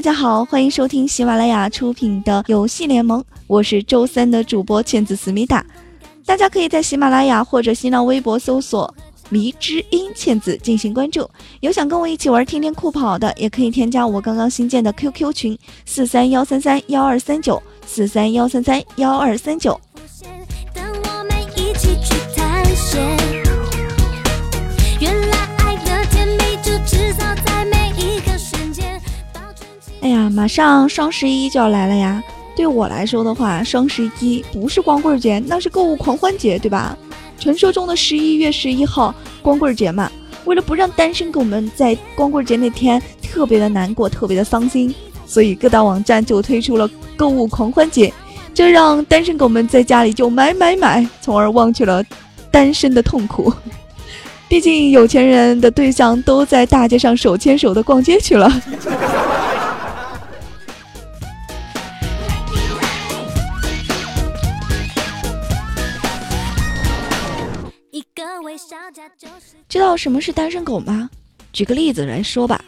大家好，欢迎收听喜马拉雅出品的游戏联盟，我是周三的主播茜子思密达。大家可以在喜马拉雅或者新浪微博搜索“迷之音茜子”进行关注。有想跟我一起玩天天酷跑的，也可以添加我刚刚新建的 QQ 群四三幺三三幺二三九四三幺三三幺二三九。马上双十一就要来了呀！对我来说的话，双十一不是光棍节，那是购物狂欢节，对吧？传说中的十一月十一号光棍节嘛，为了不让单身狗们在光棍节那天特别的难过、特别的伤心，所以各大网站就推出了购物狂欢节，这让单身狗们在家里就买买买，从而忘却了单身的痛苦。毕竟有钱人的对象都在大街上手牵手的逛街去了。知道什么是单身狗吗？举个例子来说吧，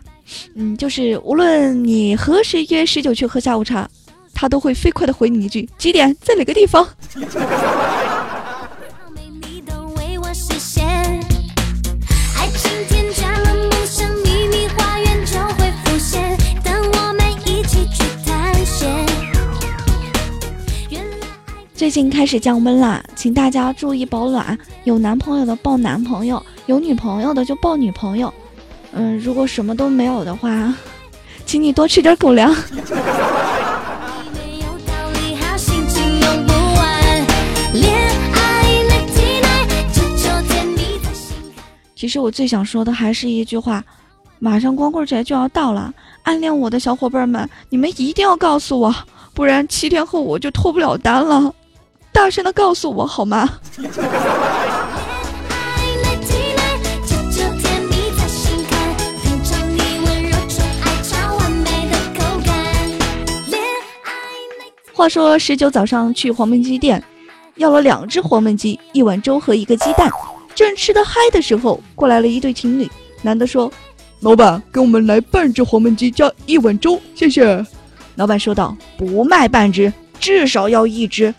嗯，就是无论你何时约十九去喝下午茶，他都会飞快的回你一句几点，在哪个地方。最近开始降温啦，请大家注意保暖。有男朋友的抱男朋友，有女朋友的就抱女朋友。嗯，如果什么都没有的话，请你多吃点狗粮。其实我最想说的还是一句话：马上光棍节就要到了，暗恋我的小伙伴们，你们一定要告诉我，不然七天后我就脱不了单了。大声的告诉我好吗？话说十九早上去黄焖鸡店，要了两只黄焖鸡、一碗粥和一个鸡蛋。正吃的嗨的时候，过来了一对情侣。男的说：“老板，给我们来半只黄焖鸡加一碗粥，谢谢。”老板说道：“不卖半只，至少要一只。”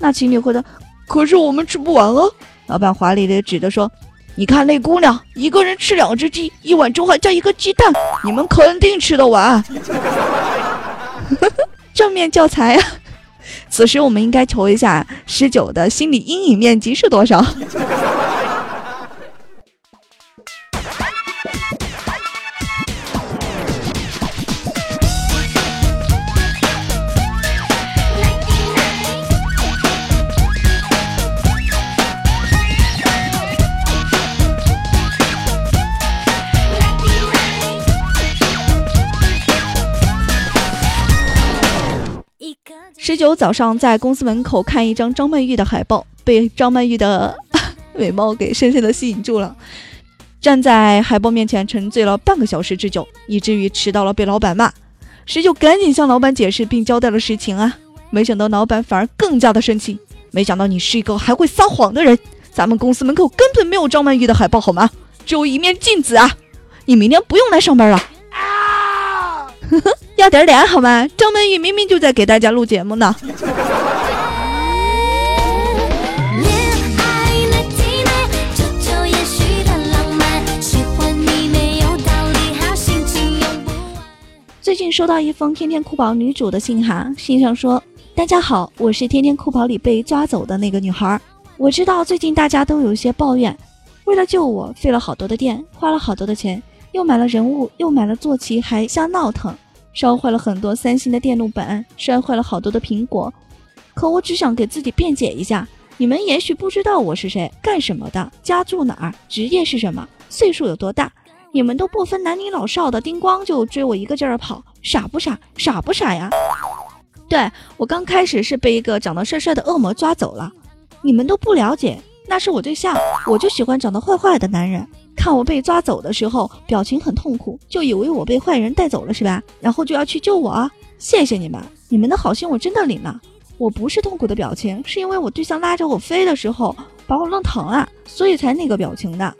那情侣回答：“可是我们吃不完啊！”老板华丽的指着说：“你看那姑娘，一个人吃两只鸡，一碗粥还加一个鸡蛋，你们肯定吃得完。”正面教材啊！此时我们应该求一下十九的心理阴影面积是多少？十九早上在公司门口看一张张曼玉的海报，被张曼玉的 美貌给深深的吸引住了，站在海报面前沉醉了半个小时之久，以至于迟到了被老板骂。十九赶紧向老板解释并交代了实情啊，没想到老板反而更加的生气。没想到你是一个还会撒谎的人，咱们公司门口根本没有张曼玉的海报好吗？只有一面镜子啊！你明天不用来上班了。啊！呵呵。要点脸好吗？张曼玉明明就在给大家录节目呢。最近收到一封天天酷跑女主的信函，信上说：“大家好，我是天天酷跑里被抓走的那个女孩。我知道最近大家都有些抱怨，为了救我，费了好多的电，花了好多的钱，又买了人物，又买了坐骑，还瞎闹腾。”烧坏了很多三星的电路板，摔坏了好多的苹果，可我只想给自己辩解一下。你们也许不知道我是谁，干什么的，家住哪儿，职业是什么，岁数有多大，你们都不分男女老少的，叮咣就追我一个劲儿跑，傻不傻？傻不傻呀？对我刚开始是被一个长得帅帅的恶魔抓走了，你们都不了解，那是我对象，我就喜欢长得坏坏的男人。看我被抓走的时候，表情很痛苦，就以为我被坏人带走了是吧？然后就要去救我。谢谢你们，你们的好心我真的领了。我不是痛苦的表情，是因为我对象拉着我飞的时候把我弄疼了，所以才那个表情的。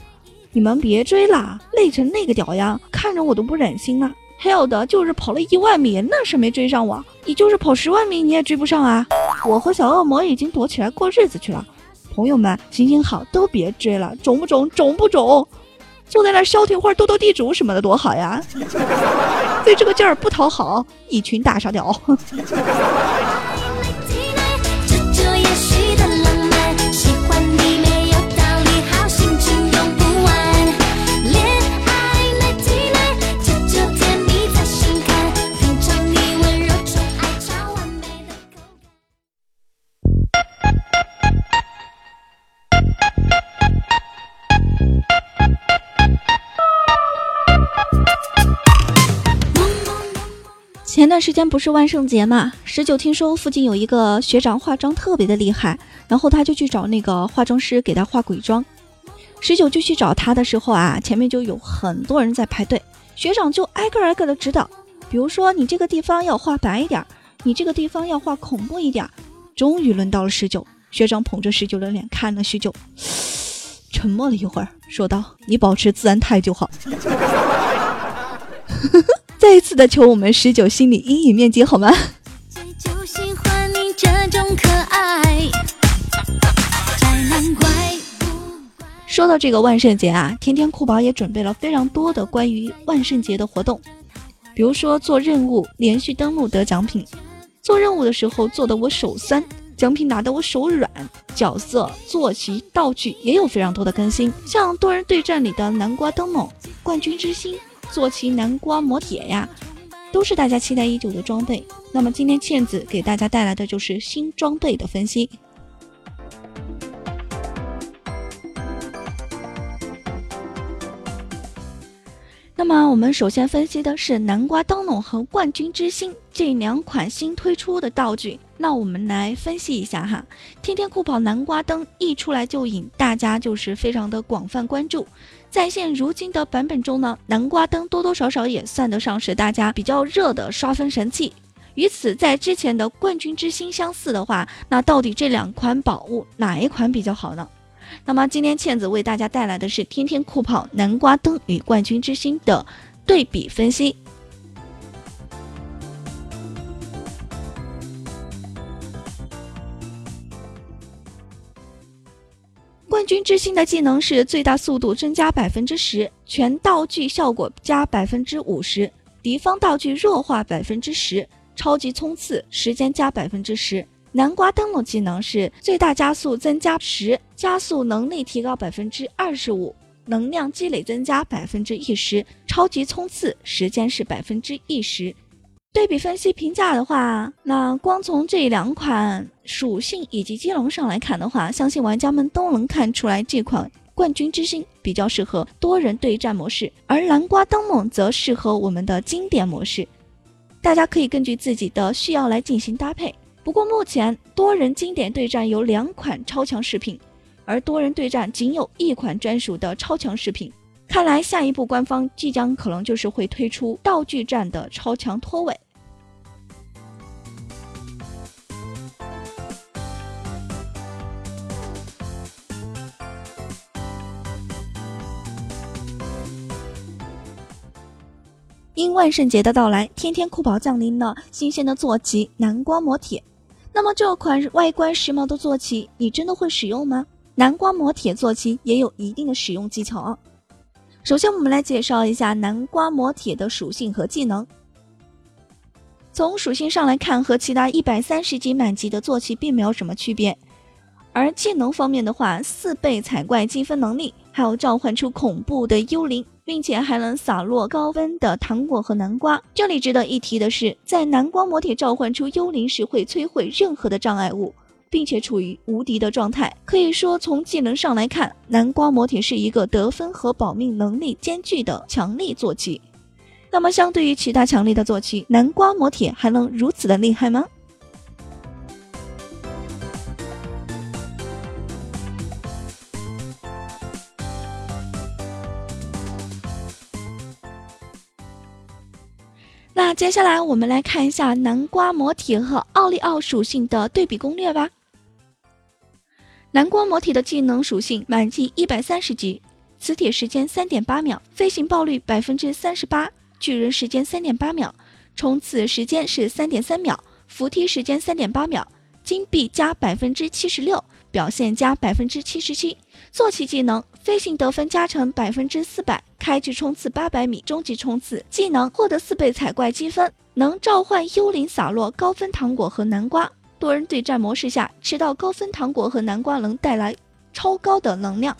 你们别追了，累成那个屌样，看着我都不忍心了。还有的就是跑了一万米，那是没追上我。你就是跑十万米，你也追不上啊！我和小恶魔已经躲起来过日子去了。朋友们，行行好，都别追了，肿不肿？肿不肿？坐在那消停会儿，斗斗地主什么的多好呀！对这个劲儿不讨好，一群大沙雕。时间不是万圣节嘛，十九听说附近有一个学长化妆特别的厉害，然后他就去找那个化妆师给他化鬼妆。十九就去找他的时候啊，前面就有很多人在排队，学长就挨个挨个的指导，比如说你这个地方要画白一点，你这个地方要画恐怖一点。终于轮到了十九，学长捧着十九的脸看了许久，沉默了一会儿，说道：“你保持自然态就好。” 再一次的求我们十九心理阴影面积好吗？说到这个万圣节啊，天天酷宝也准备了非常多的关于万圣节的活动，比如说做任务连续登录得奖品，做任务的时候做的我手酸，奖品拿的我手软，角色坐骑道具也有非常多的更新，像多人对战里的南瓜灯笼、冠军之星。坐骑南瓜磨铁呀，都是大家期待已久的装备。那么今天倩子给大家带来的就是新装备的分析。那么我们首先分析的是南瓜灯笼和冠军之星这两款新推出的道具。那我们来分析一下哈，天天酷跑南瓜灯一出来就引大家就是非常的广泛关注。在现如今的版本中呢，南瓜灯多多少少也算得上是大家比较热的刷分神器。与此在之前的冠军之星相似的话，那到底这两款宝物哪一款比较好呢？那么今天倩子为大家带来的是天天酷跑南瓜灯与冠军之星的对比分析。冠军之星的技能是最大速度增加百分之十，全道具效果加百分之五十，敌方道具弱化百分之十，超级冲刺时间加百分之十。南瓜灯笼技能是最大加速增加十，加速能力提高百分之二十五，能量积累增加百分之一十，超级冲刺时间是百分之一十。对比分析评价的话，那光从这两款属性以及技能上来看的话，相信玩家们都能看出来这款冠军之星比较适合多人对战模式，而南瓜灯笼则适合我们的经典模式。大家可以根据自己的需要来进行搭配。不过目前多人经典对战有两款超强饰品，而多人对战仅有一款专属的超强饰品。看来下一步官方即将可能就是会推出道具战的超强拖尾。因万圣节的到来，天天酷宝降临了新鲜的坐骑南瓜魔铁。那么这款外观时髦的坐骑，你真的会使用吗？南瓜魔铁坐骑也有一定的使用技巧啊。首先，我们来介绍一下南瓜魔铁的属性和技能。从属性上来看，和其他一百三十级满级的坐骑并没有什么区别。而技能方面的话，四倍采怪积分能力，还有召唤出恐怖的幽灵，并且还能洒落高温的糖果和南瓜。这里值得一提的是，在南瓜魔铁召唤出幽灵时，会摧毁任何的障碍物。并且处于无敌的状态，可以说从技能上来看，南瓜魔铁是一个得分和保命能力兼具的强力坐骑。那么，相对于其他强力的坐骑，南瓜魔铁还能如此的厉害吗？那接下来我们来看一下南瓜魔铁和奥利奥属性的对比攻略吧。蓝光魔铁的技能属性：满级一百三十级，磁铁时间三点八秒，飞行爆率百分之三十八，巨人时间三点八秒，冲刺时间是三点三秒，扶梯时间三点八秒，金币加百分之七十六，表现加百分之七十七。坐骑技能飞行得分加成百分之四百，开局冲刺八百米，终极冲刺技能获得四倍彩怪积分，能召唤幽灵洒落高分糖果和南瓜。多人对战模式下，吃到高分糖果和南瓜能带来超高的能量。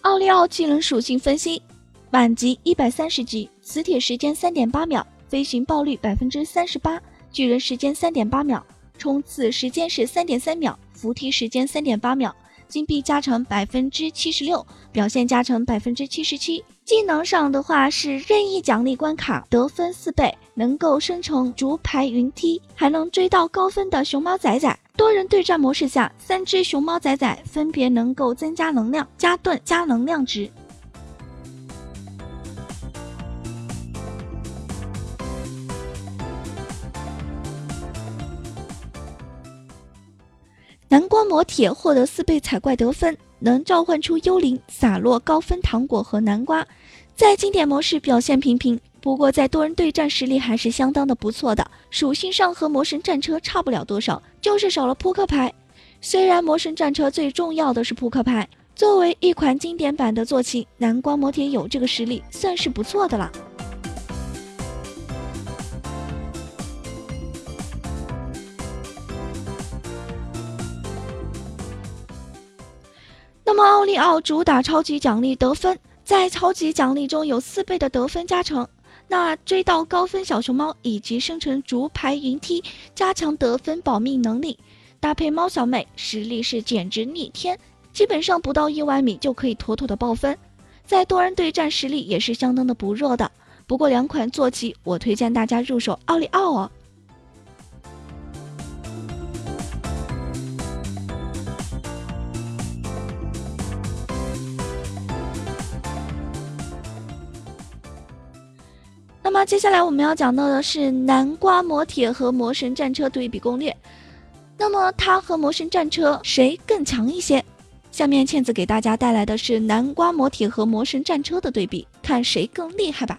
奥利奥技能属性分析：满级一百三十级，磁铁时间三点八秒，飞行爆率百分之三十八，巨人时间三点八秒，冲刺时间是三点三秒，扶梯时间三点八秒。金币加成百分之七十六，表现加成百分之七十七。技能上的话是任意奖励关卡得分四倍，能够生成竹排云梯，还能追到高分的熊猫仔仔。多人对战模式下，三只熊猫仔仔分别能够增加能量、加盾、加能量值。南瓜磨铁获得四倍彩怪得分，能召唤出幽灵，洒落高分糖果和南瓜。在经典模式表现平平，不过在多人对战实力还是相当的不错的。属性上和魔神战车差不了多少，就是少了扑克牌。虽然魔神战车最重要的是扑克牌，作为一款经典版的坐骑，南瓜磨铁有这个实力，算是不错的了。么奥利奥主打超级奖励得分，在超级奖励中有四倍的得分加成。那追到高分小熊猫以及生成竹排云梯，加强得分保命能力。搭配猫小妹，实力是简直逆天，基本上不到一万米就可以妥妥的爆分。在多人对战实力也是相当的不弱的。不过两款坐骑，我推荐大家入手奥利奥哦。那么接下来我们要讲到的是南瓜魔铁和魔神战车对比攻略。那么它和魔神战车谁更强一些？下面倩子给大家带来的是南瓜魔铁和魔神战车的对比，看谁更厉害吧。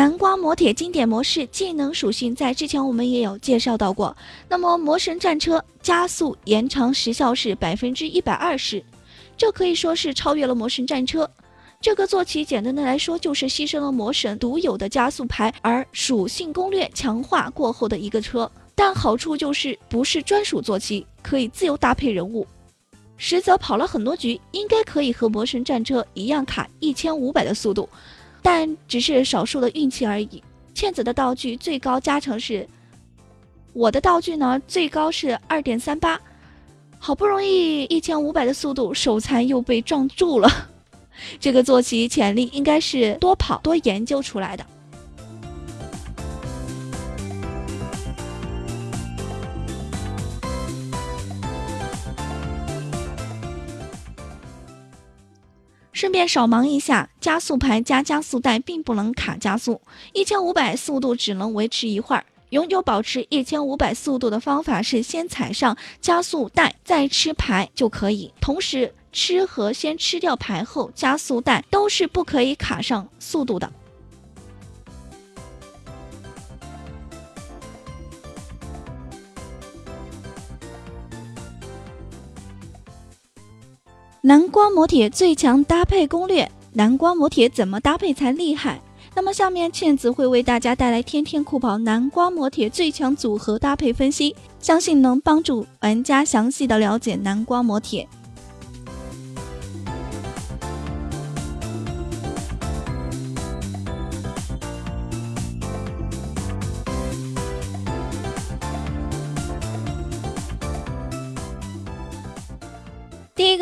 南瓜磨铁经典模式技能属性在之前我们也有介绍到过。那么魔神战车加速延长时效是百分之一百二十，这可以说是超越了魔神战车。这个坐骑简单的来说就是牺牲了魔神独有的加速牌，而属性攻略强化过后的一个车。但好处就是不是专属坐骑，可以自由搭配人物。实则跑了很多局，应该可以和魔神战车一样卡一千五百的速度。但只是少数的运气而已。倩子的道具最高加成是，我的道具呢最高是二点三八，好不容易一千五百的速度，手残又被撞住了。这个坐骑潜力应该是多跑多研究出来的。顺便少忙一下，加速牌加加速带并不能卡加速，一千五百速度只能维持一会儿。永久保持一千五百速度的方法是先踩上加速带，再吃牌就可以。同时吃和先吃掉牌后加速带都是不可以卡上速度的。南瓜磨铁最强搭配攻略，南瓜磨铁怎么搭配才厉害？那么下面倩子会为大家带来天天酷跑南瓜磨铁最强组合搭配分析，相信能帮助玩家详细的了解南瓜磨铁。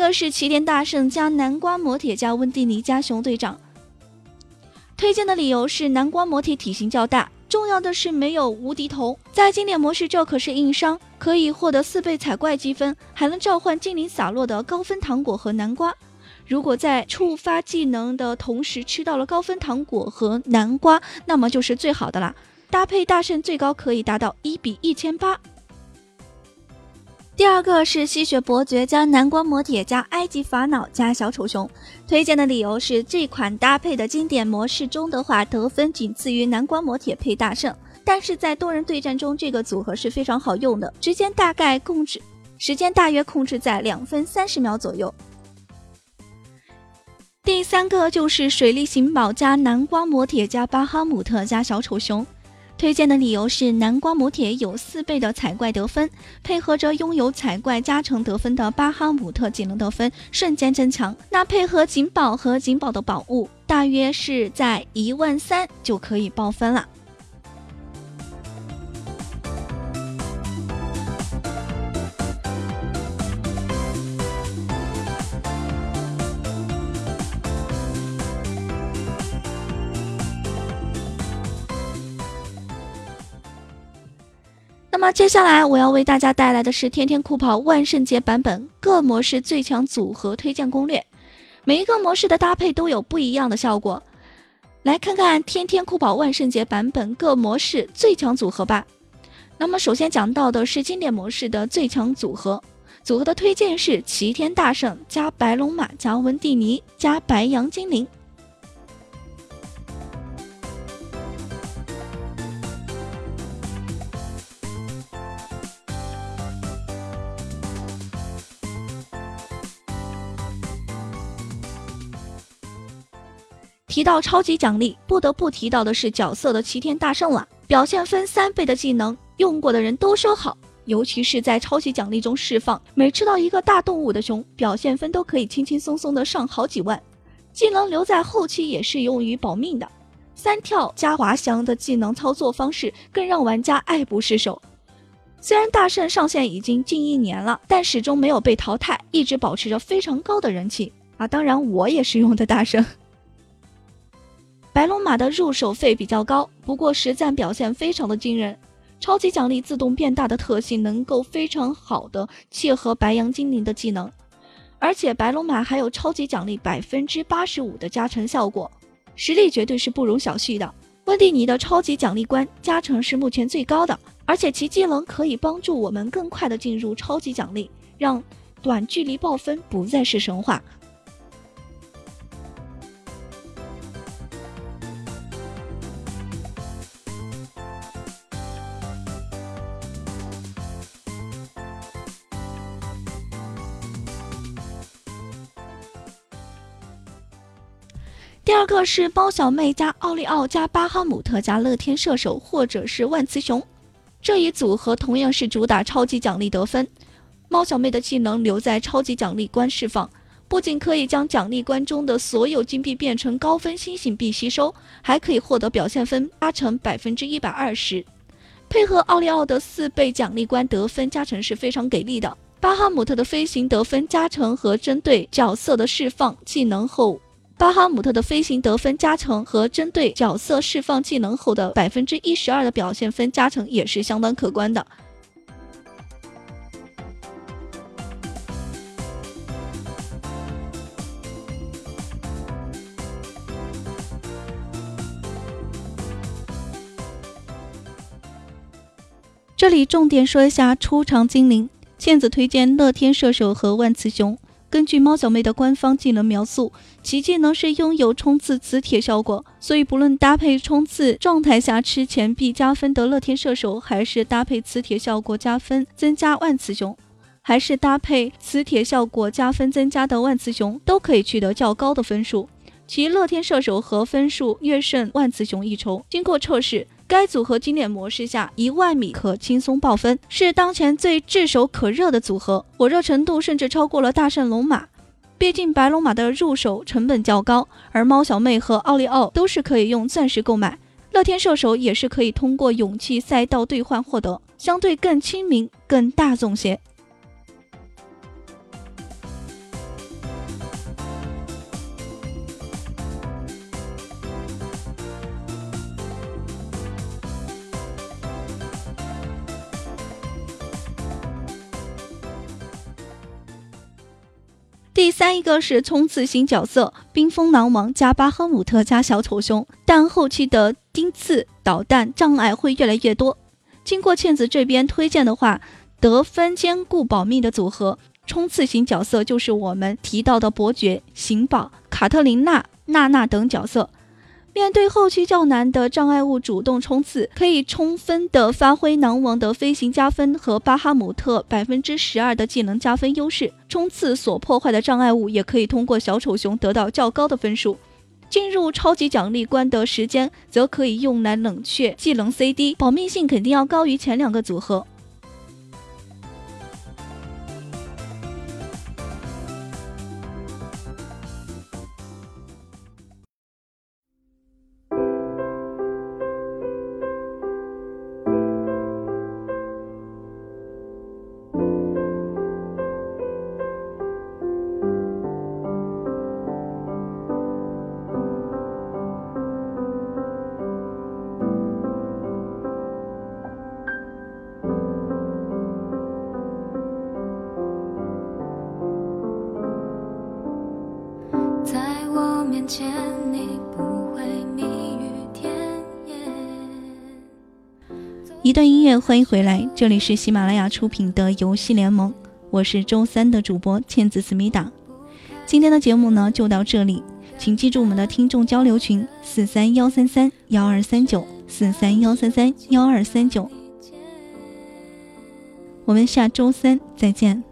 第一个是齐天大圣加南瓜磨铁加温蒂尼加熊队长。推荐的理由是南瓜磨铁体型较大，重要的是没有无敌头。在经典模式这可是硬伤，可以获得四倍彩怪积分，还能召唤精灵洒落的高分糖果和南瓜。如果在触发技能的同时吃到了高分糖果和南瓜，那么就是最好的啦。搭配大圣最高可以达到一比一千八。第二个是吸血伯爵加南瓜魔铁加埃及法老加小丑熊，推荐的理由是这款搭配的经典模式中的话，得分仅次于南瓜魔铁配大圣，但是在多人对战中，这个组合是非常好用的，时间大概控制时间大约控制在两分三十秒左右。第三个就是水力行宝加南瓜魔铁加巴哈姆特加小丑熊。推荐的理由是南瓜母铁有四倍的彩怪得分，配合着拥有彩怪加成得分的巴哈姆特技能得分瞬间增强。那配合锦宝和锦宝的宝物，大约是在一万三就可以爆分了。那么接下来我要为大家带来的是天天酷跑万圣节版本各模式最强组合推荐攻略。每一个模式的搭配都有不一样的效果，来看看天天酷跑万圣节版本各模式最强组合吧。那么首先讲到的是经典模式的最强组合，组合的推荐是齐天大圣加白龙马加温蒂尼加白羊精灵。提到超级奖励，不得不提到的是角色的齐天大圣了。表现分三倍的技能，用过的人都说好。尤其是在超级奖励中释放，每吃到一个大动物的熊，表现分都可以轻轻松松的上好几万。技能留在后期也是用于保命的。三跳加滑翔的技能操作方式更让玩家爱不释手。虽然大圣上线已经近一年了，但始终没有被淘汰，一直保持着非常高的人气啊！当然，我也是用的大圣。白龙马的入手费比较高，不过实战表现非常的惊人。超级奖励自动变大的特性能够非常好的契合白羊精灵的技能，而且白龙马还有超级奖励百分之八十五的加成效果，实力绝对是不容小觑的。温蒂尼的超级奖励关加成是目前最高的，而且其技能可以帮助我们更快的进入超级奖励，让短距离爆分不再是神话。第二个是猫小妹加奥利奥加巴哈姆特加乐天射手，或者是万磁熊，这一组合同样是主打超级奖励得分。猫小妹的技能留在超级奖励关释放，不仅可以将奖励关中的所有金币变成高分星星币吸收，还可以获得表现分加成百分之一百二十。配合奥利奥的四倍奖励关得分加成是非常给力的。巴哈姆特的飞行得分加成和针对角色的释放技能后。巴哈姆特的飞行得分加成和针对角色释放技能后的百分之一十二的表现分加成也是相当可观的。这里重点说一下出场精灵，倩子推荐乐天射手和万磁熊。根据猫小妹的官方技能描述，其技能是拥有冲刺磁铁效果，所以不论搭配冲刺状态下吃钱币加分的乐天射手，还是搭配磁铁效果加分增加万磁熊，还是搭配磁铁效果加分增加的万磁熊，都可以取得较高的分数。其乐天射手和分数略胜万磁熊一筹。经过测试。该组合经典模式下，一万米可轻松爆分，是当前最炙手可热的组合，火热程度甚至超过了大圣龙马。毕竟白龙马的入手成本较高，而猫小妹和奥利奥都是可以用钻石购买，乐天射手也是可以通过勇气赛道兑换获得，相对更亲民、更大众些。三一个是冲刺型角色，冰封狼王加巴赫姆特加小丑熊，但后期的钉刺导弹障碍会越来越多。经过倩子这边推荐的话，得分兼顾保命的组合，冲刺型角色就是我们提到的伯爵、行宝、卡特琳娜、娜娜等角色。面对后期较难的障碍物，主动冲刺可以充分的发挥狼王的飞行加分和巴哈姆特百分之十二的技能加分优势。冲刺所破坏的障碍物，也可以通过小丑熊得到较高的分数。进入超级奖励关的时间，则可以用来冷却技能 CD，保命性肯定要高于前两个组合。面前，你不会蜜语甜言一段音乐，欢迎回来，这里是喜马拉雅出品的游戏联盟，我是周三的主播茜子思密达。今天的节目呢就到这里，请记住我们的听众交流群四三幺三三幺二三九四三幺三三幺二三九，我们下周三再见。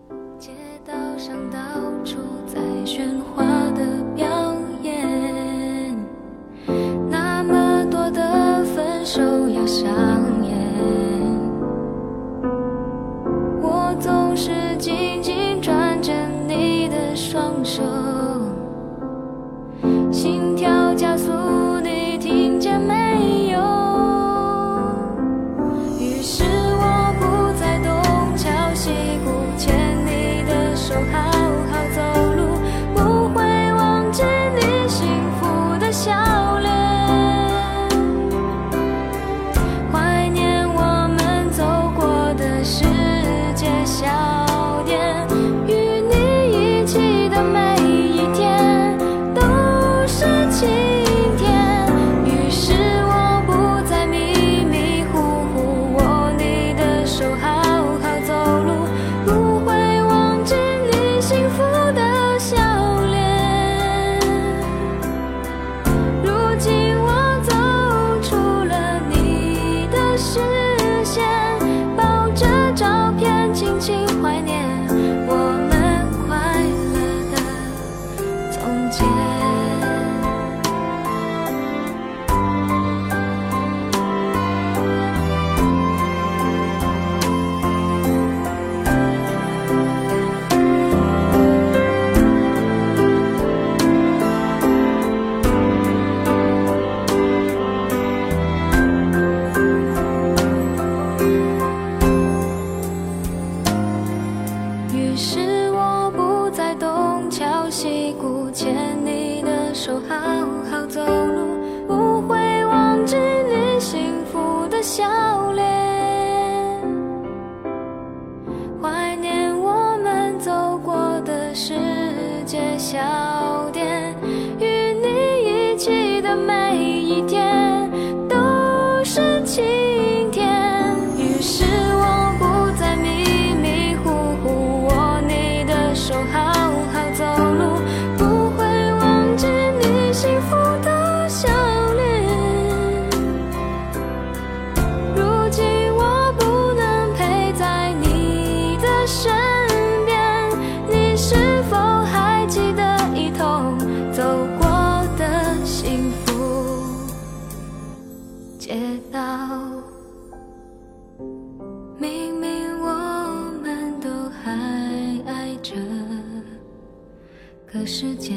世界，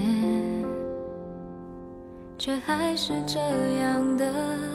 却还是这样的。